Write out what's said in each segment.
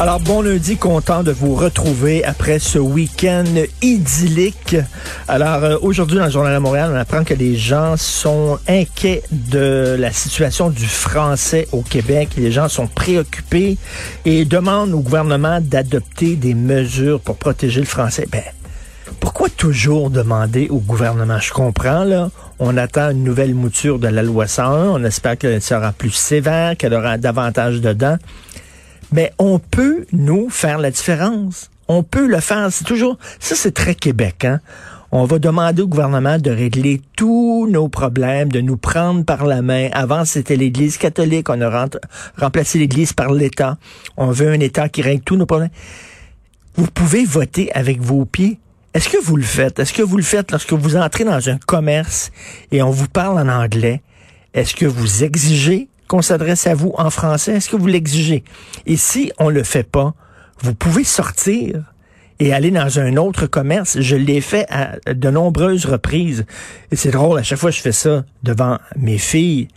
Alors, bon lundi, content de vous retrouver après ce week-end idyllique. Alors, euh, aujourd'hui, dans le Journal de Montréal, on apprend que les gens sont inquiets de la situation du français au Québec. Les gens sont préoccupés et demandent au gouvernement d'adopter des mesures pour protéger le français. Ben, pourquoi toujours demander au gouvernement? Je comprends, là. On attend une nouvelle mouture de la loi 101. On espère qu'elle sera plus sévère, qu'elle aura davantage dedans. Mais on peut, nous, faire la différence. On peut le faire. C'est toujours, ça c'est très Québec, hein. On va demander au gouvernement de régler tous nos problèmes, de nous prendre par la main. Avant, c'était l'Église catholique. On a remplacé l'Église par l'État. On veut un État qui règle tous nos problèmes. Vous pouvez voter avec vos pieds. Est-ce que vous le faites? Est-ce que vous le faites lorsque vous entrez dans un commerce et on vous parle en anglais? Est-ce que vous exigez qu'on s'adresse à vous en français? Est-ce que vous l'exigez? Et si on le fait pas, vous pouvez sortir et aller dans un autre commerce. Je l'ai fait à de nombreuses reprises. Et c'est drôle, à chaque fois que je fais ça devant mes filles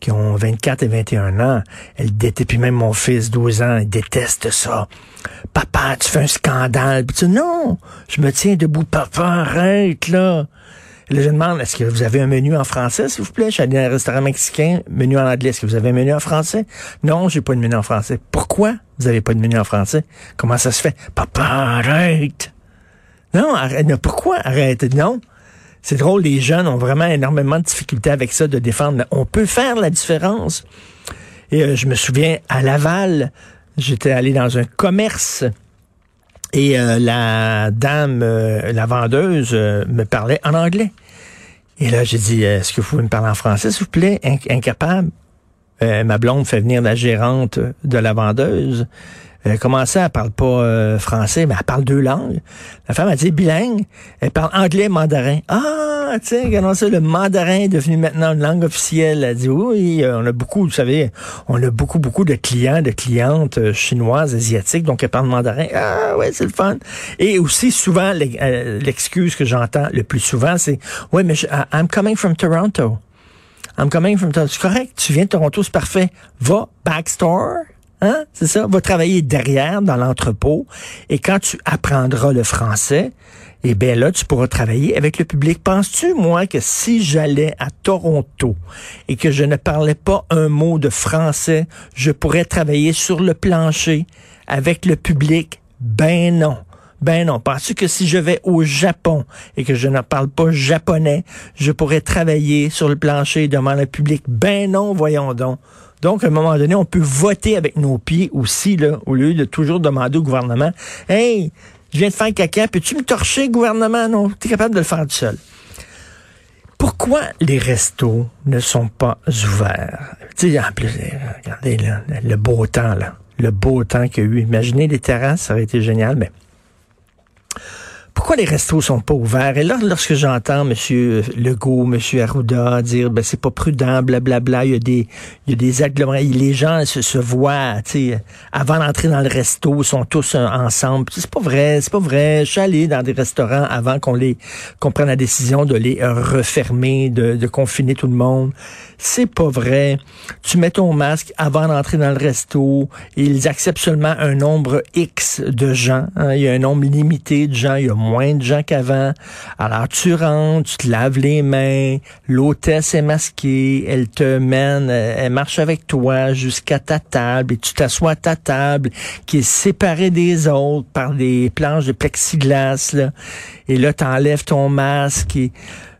qui ont 24 et 21 ans, elles détestent, puis même mon fils, 12 ans, il déteste ça. Papa, tu fais un scandale. Puis tu non, je me tiens debout. Papa, arrête, là. Là, je demande, est-ce que vous avez un menu en français, s'il vous plaît? Je suis allé dans un restaurant mexicain, menu en anglais. Est-ce que vous avez un menu en français? Non, j'ai pas de menu en français. Pourquoi vous avez pas de menu en français? Comment ça se fait? Papa, arrête! Non, arrête. Pourquoi arrête? Non. C'est drôle, les jeunes ont vraiment énormément de difficultés avec ça de défendre. On peut faire la différence. Et euh, je me souviens, à Laval, j'étais allé dans un commerce et euh, la dame, euh, la vendeuse, euh, me parlait en anglais. Et là, j'ai dit, est-ce que vous pouvez me parler en français, s'il vous plaît? Inc- incapable. Ma blonde fait venir la gérante de la vendeuse. Euh, comment ça, elle parle pas euh, français, mais elle parle deux langues. La femme a dit bilingue. Elle parle anglais, mandarin. Ah, tiens, regardons ça, le mandarin est devenu maintenant une langue officielle. Elle dit oui, euh, on a beaucoup, vous savez, on a beaucoup, beaucoup de clients, de clientes euh, chinoises, asiatiques, donc elle parle mandarin. Ah, ouais, c'est le fun. Et aussi, souvent, euh, l'excuse que j'entends le plus souvent, c'est, ouais, mais je, I- I'm coming from Toronto. I'm coming from Toronto. C'est correct, tu viens de Toronto, c'est parfait. Va backstore. Hein? C'est ça? Va travailler derrière dans l'entrepôt. Et quand tu apprendras le français, eh bien là, tu pourras travailler avec le public. Penses-tu, moi, que si j'allais à Toronto et que je ne parlais pas un mot de français, je pourrais travailler sur le plancher avec le public? Ben non. Ben non. Penses-tu que si je vais au Japon et que je ne parle pas japonais, je pourrais travailler sur le plancher devant le public? Ben non, voyons donc. Donc, à un moment donné, on peut voter avec nos pieds aussi, là, au lieu de toujours demander au gouvernement, Hey, je viens de faire caca, peux-tu me torcher, gouvernement? Non, tu es capable de le faire tout seul. Pourquoi les restos ne sont pas ouverts? Tu en plus, regardez, là, le beau temps, là. Le beau temps qu'il y a eu. Imaginez les terrasses, ça aurait été génial, mais pourquoi les restos sont pas ouverts? Et là, lorsque j'entends M. Legault, M. Arruda dire ben c'est pas prudent, blablabla, il y a des il y a des agglomérations, les gens se, voient, tu sais, avant d'entrer dans le resto, ils sont tous euh, ensemble. C'est pas vrai, c'est pas vrai. Je suis allé dans des restaurants avant qu'on les qu'on prenne la décision de les euh, refermer, de, de confiner tout le monde. C'est pas vrai. Tu mets ton masque avant d'entrer dans le resto. Ils acceptent seulement un nombre X de gens. hein. Il y a un nombre limité de gens. De gens qu'avant. Alors, tu rentres, tu te laves les mains. L'hôtesse est masquée. Elle te mène, euh, elle marche avec toi jusqu'à ta table et tu t'assois à ta table qui est séparée des autres par des planches de plexiglas. Là. Et là, t'enlèves ton masque et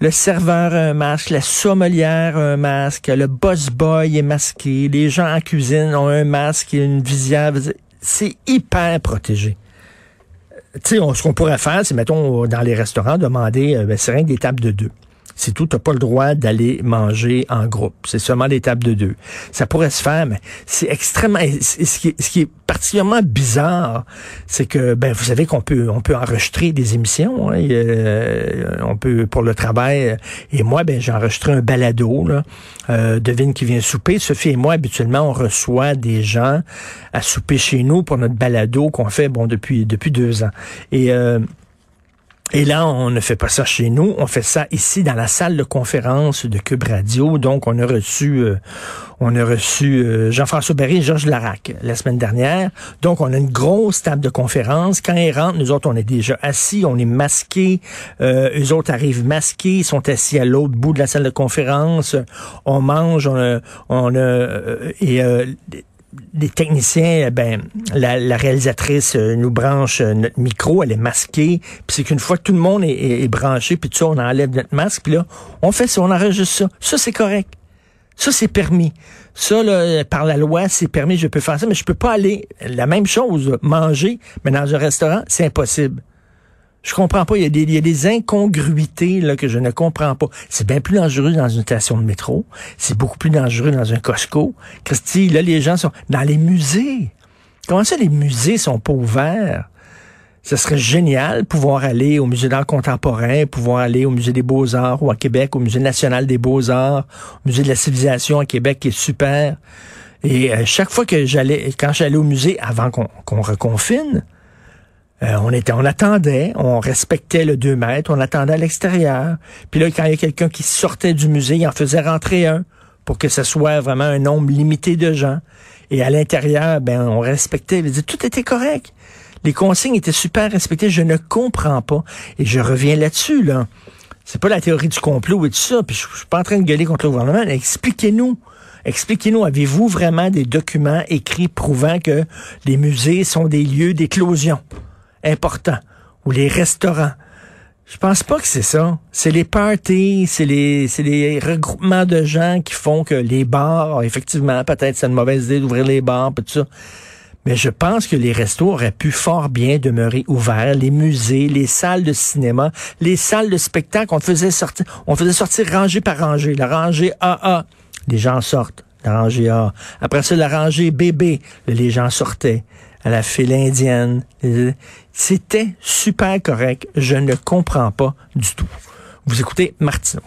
le serveur a un masque, la sommelière a un masque, le boss boy est masqué, les gens en cuisine ont un masque et une visière. C'est hyper protégé. Tu sais, ce qu'on pourrait faire, c'est, mettons, dans les restaurants, demander, euh, ben, c'est rien que des tables de deux. C'est tout. T'as pas le droit d'aller manger en groupe. C'est seulement des tables de deux. Ça pourrait se faire, mais c'est extrêmement. Ce qui, est, particulièrement bizarre, c'est que ben vous savez qu'on peut on peut enregistrer des émissions. Hein, on peut pour le travail. Et moi, ben j'ai enregistré un balado. Là, euh, devine qui vient souper. Sophie et moi, habituellement, on reçoit des gens à souper chez nous pour notre balado qu'on fait bon depuis depuis deux ans. Et euh, et là, on ne fait pas ça chez nous, on fait ça ici dans la salle de conférence de Cube Radio. Donc, on a reçu, euh, on a reçu euh, Jean-François Barry et Georges Larac la semaine dernière. Donc, on a une grosse table de conférence. Quand ils rentrent, nous autres, on est déjà assis, on est masqués. Euh, eux autres arrivent masqués, ils sont assis à l'autre bout de la salle de conférence. On mange, on a, on a et les techniciens, eh ben, la, réalisatrice euh, nous branche euh, notre micro, elle est masquée. Puis c'est qu'une fois tout le monde est, branché, puis tout ça, on enlève notre masque, puis là, on fait ça, on enregistre ça. Ça, c'est correct. Ça, c'est permis. Ça, là, par la loi, c'est permis, je peux faire ça, mais je peux pas aller, la même chose, manger, mais dans un restaurant, c'est impossible. Je comprends pas. Il y a des, il y a des incongruités là, que je ne comprends pas. C'est bien plus dangereux dans une station de métro. C'est beaucoup plus dangereux dans un Costco. Christy, là, les gens sont dans les musées. Comment ça, les musées sont pas ouverts? Ce serait génial pouvoir aller au musée d'art contemporain, pouvoir aller au musée des beaux-arts ou à Québec, au musée national des beaux-arts, au musée de la civilisation à Québec qui est super. Et euh, chaque fois que j'allais, quand j'allais au musée avant qu'on reconfine, euh, on était, on attendait, on respectait le 2 mètres, on attendait à l'extérieur. Puis là, quand il y a quelqu'un qui sortait du musée, il en faisait rentrer un pour que ce soit vraiment un nombre limité de gens. Et à l'intérieur, ben, on respectait, tout était correct. Les consignes étaient super respectées. Je ne comprends pas. Et je reviens là-dessus, là. C'est pas la théorie du complot et tout ça. Puis je, je suis pas en train de gueuler contre le gouvernement. Expliquez-nous. Expliquez-nous, avez-vous vraiment des documents écrits prouvant que les musées sont des lieux d'éclosion? Important, ou les restaurants. Je pense pas que c'est ça. C'est les parties, c'est les, c'est les regroupements de gens qui font que les bars, effectivement, peut-être c'est une mauvaise idée d'ouvrir les bars, tout ça. Mais je pense que les restos auraient pu fort bien demeurer ouverts, les musées, les salles de cinéma, les salles de spectacle, on faisait sortir, on faisait sortir rangée par rangée, la rangée AA, les gens sortent, la rangée A. Après ça, la rangée BB, les gens sortaient à la file indienne. C'était super correct. Je ne comprends pas du tout. Vous écoutez Martineau.